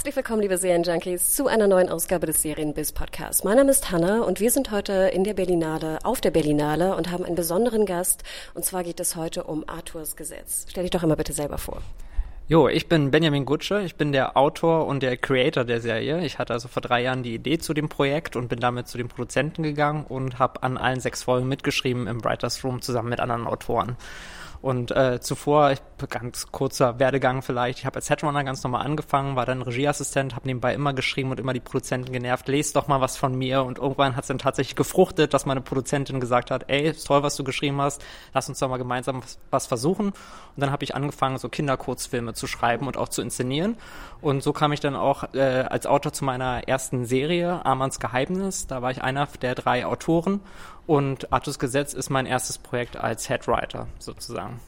Herzlich willkommen, liebe Serienjunkies, zu einer neuen Ausgabe des Serienbiz Podcasts. Mein Name ist Hanna und wir sind heute in der Berlinale, auf der Berlinale und haben einen besonderen Gast. Und zwar geht es heute um Arthurs Gesetz. Stell dich doch immer bitte selber vor. Jo, ich bin Benjamin Gutsche, ich bin der Autor und der Creator der Serie. Ich hatte also vor drei Jahren die Idee zu dem Projekt und bin damit zu den Produzenten gegangen und habe an allen sechs Folgen mitgeschrieben im Writers Room zusammen mit anderen Autoren. Und äh, zuvor, ich, ganz kurzer Werdegang vielleicht, ich habe als Headrunner ganz normal angefangen, war dann Regieassistent, habe nebenbei immer geschrieben und immer die Produzenten genervt, lest doch mal was von mir. Und irgendwann hat es dann tatsächlich gefruchtet, dass meine Produzentin gesagt hat, ey, ist toll, was du geschrieben hast, lass uns doch mal gemeinsam was, was versuchen. Und dann habe ich angefangen, so Kinderkurzfilme zu schreiben und auch zu inszenieren. Und so kam ich dann auch äh, als Autor zu meiner ersten Serie, Armands Geheimnis. Da war ich einer der drei Autoren und Artus Gesetz ist mein erstes Projekt als Headwriter sozusagen.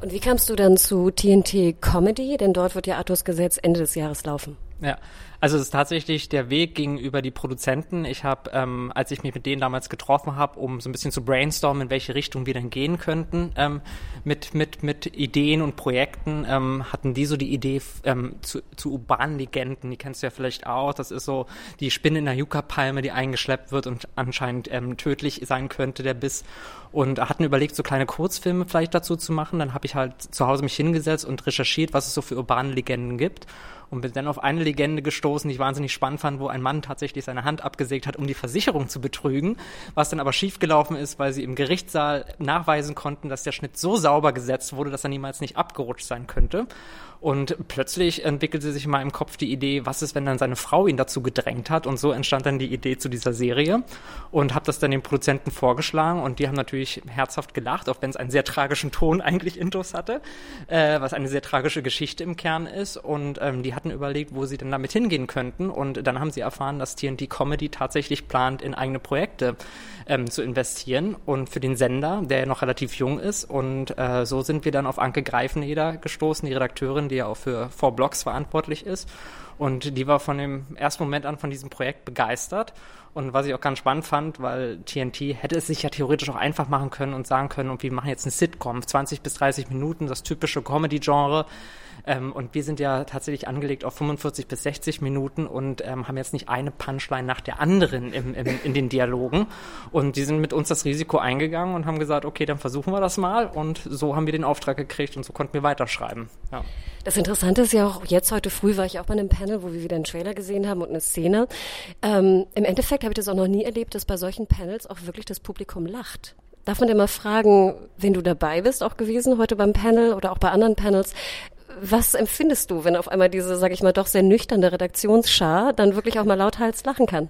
Und wie kamst du dann zu TNT Comedy? Denn dort wird ja Artus Gesetz Ende des Jahres laufen. Ja, also es ist tatsächlich der Weg gegenüber die Produzenten. Ich habe, ähm, als ich mich mit denen damals getroffen habe, um so ein bisschen zu brainstormen, in welche Richtung wir denn gehen könnten ähm, mit, mit, mit Ideen und Projekten, ähm, hatten die so die Idee ähm, zu, zu urbanen Legenden. Die kennst du ja vielleicht auch. Das ist so die Spinne in der Yucca-Palme, die eingeschleppt wird und anscheinend ähm, tödlich sein könnte, der Biss. Und hatten überlegt, so kleine Kurzfilme vielleicht dazu zu machen. Dann habe ich halt zu Hause mich hingesetzt und recherchiert, was es so für urbane Legenden gibt und bin dann auf eine Legende gestoßen, die ich wahnsinnig spannend fand, wo ein Mann tatsächlich seine Hand abgesägt hat, um die Versicherung zu betrügen, was dann aber schiefgelaufen ist, weil sie im Gerichtssaal nachweisen konnten, dass der Schnitt so sauber gesetzt wurde, dass er niemals nicht abgerutscht sein könnte. Und plötzlich entwickelte sich in meinem Kopf die Idee, was ist, wenn dann seine Frau ihn dazu gedrängt hat. Und so entstand dann die Idee zu dieser Serie und habe das dann den Produzenten vorgeschlagen und die haben natürlich herzhaft gelacht, auch wenn es einen sehr tragischen Ton eigentlich intus hatte, äh, was eine sehr tragische Geschichte im Kern ist. Und ähm, die hatten überlegt, wo sie denn damit hingehen könnten. Und dann haben sie erfahren, dass TNT Comedy tatsächlich plant, in eigene Projekte ähm, zu investieren und für den Sender, der noch relativ jung ist. Und äh, so sind wir dann auf Anke Greifeneder gestoßen, die Redakteurin, die ja auch für Four Blocks verantwortlich ist. Und die war von dem ersten Moment an von diesem Projekt begeistert. Und was ich auch ganz spannend fand, weil TNT hätte es sich ja theoretisch auch einfach machen können und sagen können, und wir machen jetzt eine Sitcom, 20 bis 30 Minuten, das typische Comedy-Genre. Ähm, und wir sind ja tatsächlich angelegt auf 45 bis 60 Minuten und ähm, haben jetzt nicht eine Punchline nach der anderen im, im, in den Dialogen. Und die sind mit uns das Risiko eingegangen und haben gesagt, okay, dann versuchen wir das mal. Und so haben wir den Auftrag gekriegt und so konnten wir weiterschreiben. Ja. Das Interessante ist ja auch, jetzt heute früh war ich auch bei einem Panel, wo wir wieder einen Trailer gesehen haben und eine Szene. Ähm, Im Endeffekt habe ich das auch noch nie erlebt, dass bei solchen Panels auch wirklich das Publikum lacht. Darf man denn mal fragen, wenn du dabei bist, auch gewesen heute beim Panel oder auch bei anderen Panels, was empfindest du, wenn auf einmal diese, sag ich mal, doch sehr nüchterne Redaktionsschar dann wirklich auch mal lauthals lachen kann?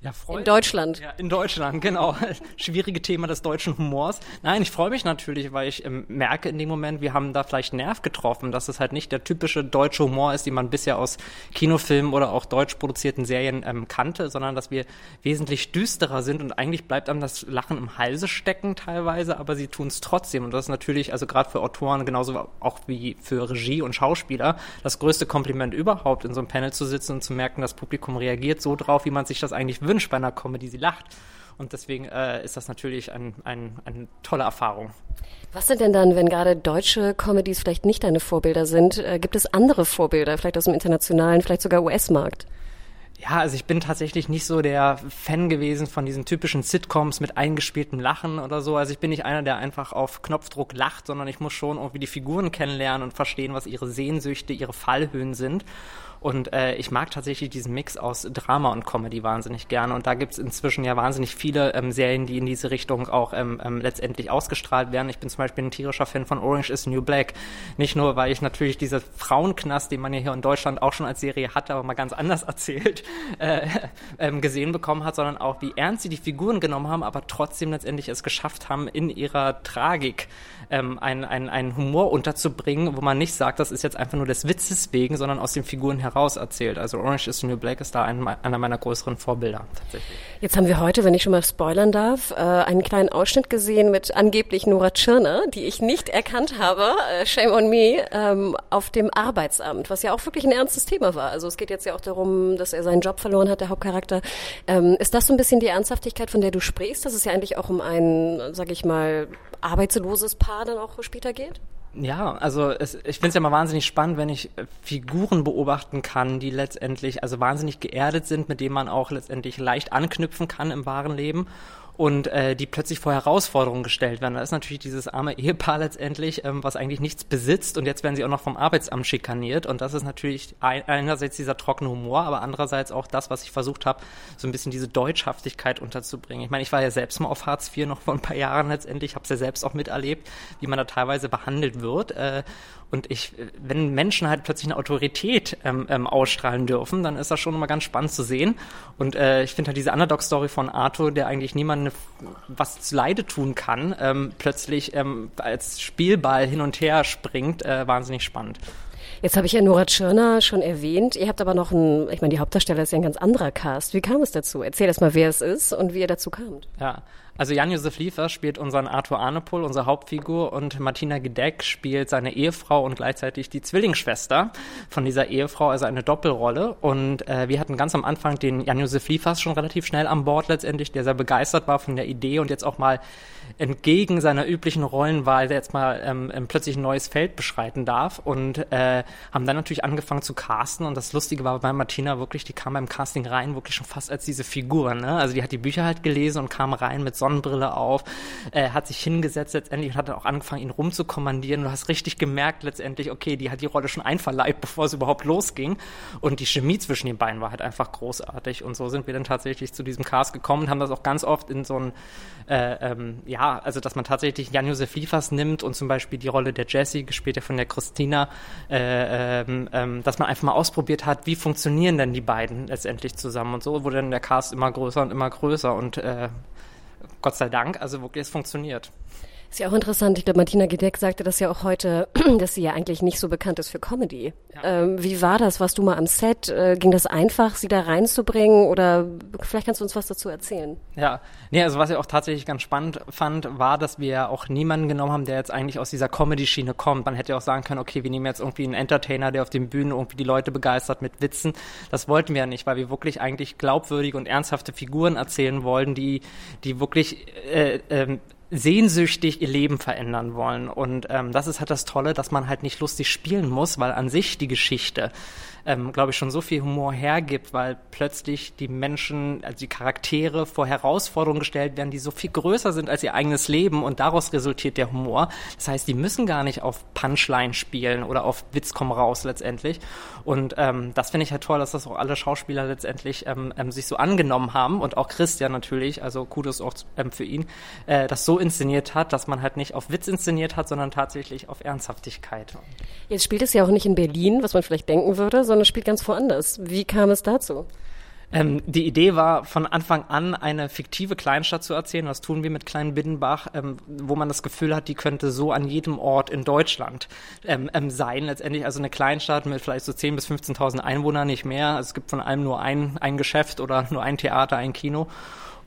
Ja, in Deutschland. Ja, in Deutschland, genau. Schwierige Thema des deutschen Humors. Nein, ich freue mich natürlich, weil ich ähm, merke in dem Moment, wir haben da vielleicht Nerv getroffen, dass es halt nicht der typische deutsche Humor ist, den man bisher aus Kinofilmen oder auch deutsch produzierten Serien ähm, kannte, sondern dass wir wesentlich düsterer sind und eigentlich bleibt einem das Lachen im Halse stecken teilweise, aber sie tun es trotzdem. Und das ist natürlich, also gerade für Autoren genauso auch wie für Regie und Schauspieler, das größte Kompliment überhaupt, in so einem Panel zu sitzen und zu merken, das Publikum reagiert so drauf, wie man sich das eigentlich wünscht bei einer Comedy, sie lacht. Und deswegen äh, ist das natürlich ein, ein, eine tolle Erfahrung. Was sind denn dann, wenn gerade deutsche Comedies vielleicht nicht deine Vorbilder sind, äh, gibt es andere Vorbilder, vielleicht aus dem internationalen, vielleicht sogar US-Markt? Ja, also ich bin tatsächlich nicht so der Fan gewesen von diesen typischen Sitcoms mit eingespieltem Lachen oder so. Also ich bin nicht einer, der einfach auf Knopfdruck lacht, sondern ich muss schon irgendwie die Figuren kennenlernen und verstehen, was ihre Sehnsüchte, ihre Fallhöhen sind. Und äh, ich mag tatsächlich diesen Mix aus Drama und Comedy wahnsinnig gerne. Und da gibt's inzwischen ja wahnsinnig viele ähm, Serien, die in diese Richtung auch ähm, ähm, letztendlich ausgestrahlt werden. Ich bin zum Beispiel ein tierischer Fan von Orange is New Black. Nicht nur, weil ich natürlich diese Frauenknast, den man ja hier in Deutschland auch schon als Serie hatte, aber mal ganz anders erzählt, äh, ähm, gesehen bekommen hat, sondern auch, wie ernst sie die Figuren genommen haben, aber trotzdem letztendlich es geschafft haben, in ihrer Tragik ähm, einen, einen, einen Humor unterzubringen, wo man nicht sagt, das ist jetzt einfach nur des Witzes wegen, sondern aus den Figuren heraus erzählt. Also Orange is the New Black ist da ein, einer meiner größeren Vorbilder tatsächlich. Jetzt haben wir heute, wenn ich schon mal spoilern darf, äh, einen kleinen Ausschnitt gesehen mit angeblich Nora Tschirner, die ich nicht erkannt habe, äh, shame on me, ähm, auf dem Arbeitsamt, was ja auch wirklich ein ernstes Thema war. Also es geht jetzt ja auch darum, dass er seinen Job verloren hat, der Hauptcharakter. Ähm, ist das so ein bisschen die Ernsthaftigkeit, von der du sprichst, dass es ja eigentlich auch um ein, sag ich mal, arbeitsloses Paar dann auch später geht? Ja, also es, ich finde es ja mal wahnsinnig spannend, wenn ich äh, Figuren beobachten kann, die letztendlich also wahnsinnig geerdet sind, mit denen man auch letztendlich leicht anknüpfen kann im wahren Leben und äh, die plötzlich vor Herausforderungen gestellt werden. Da ist natürlich dieses arme Ehepaar letztendlich, ähm, was eigentlich nichts besitzt und jetzt werden sie auch noch vom Arbeitsamt schikaniert und das ist natürlich ein, einerseits dieser trockene Humor, aber andererseits auch das, was ich versucht habe, so ein bisschen diese Deutschhaftigkeit unterzubringen. Ich meine, ich war ja selbst mal auf Hartz IV noch vor ein paar Jahren letztendlich, habe es ja selbst auch miterlebt, wie man da teilweise behandelt wird äh, und ich, wenn Menschen halt plötzlich eine Autorität ähm, ähm, ausstrahlen dürfen, dann ist das schon immer ganz spannend zu sehen. Und äh, ich finde halt diese Underdog-Story von Arthur, der eigentlich niemandem was zu Leide tun kann, ähm, plötzlich ähm, als Spielball hin und her springt, äh, wahnsinnig spannend. Jetzt habe ich ja Nora Tschirner schon erwähnt. Ihr habt aber noch ein, ich meine, die Hauptdarsteller ist ja ein ganz anderer Cast. Wie kam es dazu? Erzähl erst mal, wer es ist und wie ihr dazu kamt. Ja, also Jan-Josef Liefer spielt unseren Arthur Arnepol, unsere Hauptfigur, und Martina Gedeck spielt seine Ehefrau und gleichzeitig die Zwillingsschwester von dieser Ehefrau, also eine Doppelrolle. Und äh, wir hatten ganz am Anfang den Jan-Josef Liefers schon relativ schnell an Bord letztendlich, der sehr begeistert war von der Idee und jetzt auch mal entgegen seiner üblichen Rollenwahl jetzt mal ähm, plötzlich ein neues Feld beschreiten darf und äh, haben dann natürlich angefangen zu casten und das Lustige war bei Martina wirklich, die kam beim Casting rein wirklich schon fast als diese Figur, ne? Also die hat die Bücher halt gelesen und kam rein mit Sonnenbrille auf, äh, hat sich hingesetzt letztendlich und hat dann auch angefangen, ihn rumzukommandieren. Du hast richtig gemerkt letztendlich, okay, die hat die Rolle schon einverleibt, bevor es überhaupt losging. Und die Chemie zwischen den beiden war halt einfach großartig. Und so sind wir dann tatsächlich zu diesem Cast gekommen und haben das auch ganz oft in so ein äh, ähm, ja, also dass man tatsächlich Jan-Josef Liefers nimmt und zum Beispiel die Rolle der Jessie, gespielt ja von der Christina, äh, ähm, ähm, dass man einfach mal ausprobiert hat, wie funktionieren denn die beiden letztendlich zusammen. Und so wurde dann der Cast immer größer und immer größer. Und äh, Gott sei Dank, also wirklich, es funktioniert. Ist ja auch interessant. Ich glaube, Martina Gedeck sagte das ja auch heute, dass sie ja eigentlich nicht so bekannt ist für Comedy. Ja. Ähm, wie war das? Warst du mal am Set? Äh, ging das einfach, sie da reinzubringen? Oder vielleicht kannst du uns was dazu erzählen? Ja, nee, also was ich auch tatsächlich ganz spannend fand, war, dass wir auch niemanden genommen haben, der jetzt eigentlich aus dieser Comedy-Schiene kommt. Man hätte ja auch sagen können, okay, wir nehmen jetzt irgendwie einen Entertainer, der auf den Bühnen irgendwie die Leute begeistert mit Witzen. Das wollten wir ja nicht, weil wir wirklich eigentlich glaubwürdige und ernsthafte Figuren erzählen wollten, die, die wirklich äh, ähm, sehnsüchtig ihr Leben verändern wollen. Und ähm, das ist halt das Tolle, dass man halt nicht lustig spielen muss, weil an sich die Geschichte ähm, glaube ich, schon so viel Humor hergibt, weil plötzlich die Menschen, also die Charaktere vor Herausforderungen gestellt werden, die so viel größer sind als ihr eigenes Leben und daraus resultiert der Humor. Das heißt, die müssen gar nicht auf Punchline spielen oder auf Witz komm raus letztendlich. Und ähm, das finde ich halt toll, dass das auch alle Schauspieler letztendlich ähm, ähm, sich so angenommen haben und auch Christian natürlich, also Kudos auch ähm, für ihn, äh, das so inszeniert hat, dass man halt nicht auf Witz inszeniert hat, sondern tatsächlich auf Ernsthaftigkeit. Jetzt spielt es ja auch nicht in Berlin, was man vielleicht denken würde, sondern spielt ganz woanders. Wie kam es dazu? Ähm, die Idee war von Anfang an eine fiktive Kleinstadt zu erzählen. Was tun wir mit Klein Binnenbach, ähm, wo man das Gefühl hat, die könnte so an jedem Ort in Deutschland ähm, ähm sein. Letztendlich also eine Kleinstadt mit vielleicht so 10.000 bis 15.000 Einwohnern, nicht mehr. Also es gibt von allem nur ein, ein Geschäft oder nur ein Theater, ein Kino.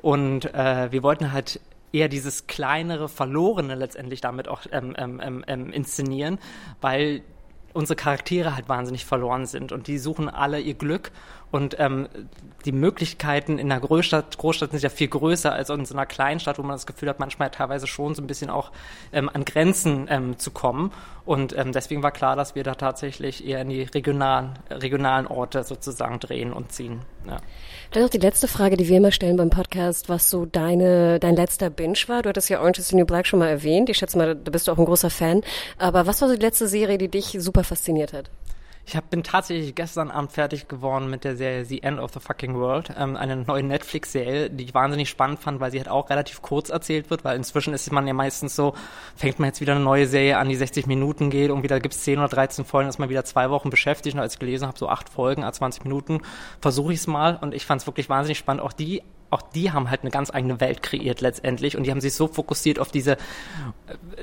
Und äh, wir wollten halt eher dieses kleinere, verlorene letztendlich damit auch ähm, ähm, ähm, inszenieren, weil unsere Charaktere halt wahnsinnig verloren sind und die suchen alle ihr Glück und ähm, die Möglichkeiten in einer Großstadt, Großstadt sind ja viel größer als in so einer Kleinstadt, wo man das Gefühl hat, manchmal teilweise schon so ein bisschen auch ähm, an Grenzen ähm, zu kommen. Und ähm, deswegen war klar, dass wir da tatsächlich eher in die regionalen, regionalen Orte sozusagen drehen und ziehen. Ja. Dann noch die letzte Frage, die wir immer stellen beim Podcast, was so deine, dein letzter Binge war. Du hattest ja Orange is the New Black schon mal erwähnt. Ich schätze mal, da bist du auch ein großer Fan. Aber was war so die letzte Serie, die dich super fasziniert hat? Ich hab, bin tatsächlich gestern Abend fertig geworden mit der Serie The End of the Fucking World, ähm, eine neue Netflix-Serie, die ich wahnsinnig spannend fand, weil sie halt auch relativ kurz erzählt wird, weil inzwischen ist man ja meistens so, fängt man jetzt wieder eine neue Serie an, die 60 Minuten geht und wieder gibt's 10 oder 13 Folgen, ist man wieder zwei Wochen beschäftigt und als ich gelesen habe, so acht Folgen, 20 Minuten, versuche ich es mal und ich fand es wirklich wahnsinnig spannend. Auch die auch die haben halt eine ganz eigene Welt kreiert letztendlich und die haben sich so fokussiert auf diese äh,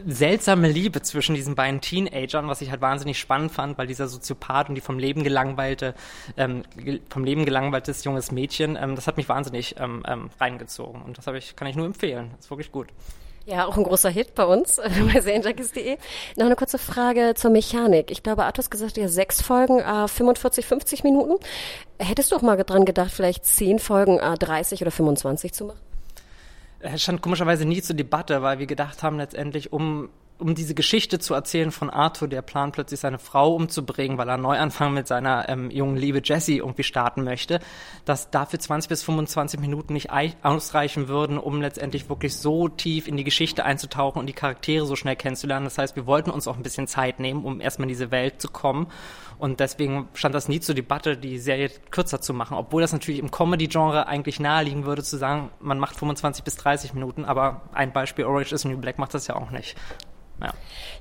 seltsame Liebe zwischen diesen beiden Teenagern, was ich halt wahnsinnig spannend fand, weil dieser Soziopath und die vom Leben gelangweilte, ähm, vom Leben gelangweiltes junges Mädchen, ähm, das hat mich wahnsinnig ähm, ähm, reingezogen und das ich, kann ich nur empfehlen. Das ist wirklich gut. Ja, auch ein großer Hit bei uns bei serienjunkies.de. Noch eine kurze Frage zur Mechanik. Ich glaube, Arthur gesagt, ja sechs Folgen, äh, 45, 50 Minuten. Hättest du auch mal dran gedacht, vielleicht zehn Folgen, äh, 30 oder 25 zu machen? Es stand komischerweise nie zur Debatte, weil wir gedacht haben letztendlich, um um diese Geschichte zu erzählen von Arthur, der plant plötzlich seine Frau umzubringen, weil er Neuanfang mit seiner ähm, jungen Liebe Jessie irgendwie starten möchte, dass dafür 20 bis 25 Minuten nicht ausreichen würden, um letztendlich wirklich so tief in die Geschichte einzutauchen und die Charaktere so schnell kennenzulernen. Das heißt, wir wollten uns auch ein bisschen Zeit nehmen, um erstmal in diese Welt zu kommen. Und deswegen stand das nie zur Debatte, die Serie kürzer zu machen, obwohl das natürlich im Comedy-Genre eigentlich naheliegen würde, zu sagen, man macht 25 bis 30 Minuten, aber ein Beispiel Orange is New Black macht das ja auch nicht. Ja.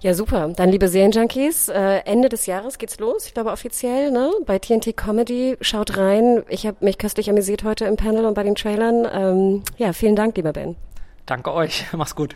ja, super. Dann, liebe Serienjunkies, äh, Ende des Jahres geht's los. Ich glaube offiziell, ne? Bei TNT Comedy. Schaut rein. Ich habe mich köstlich amüsiert heute im Panel und bei den Trailern. Ähm, ja, vielen Dank, lieber Ben. Danke euch. Mach's gut.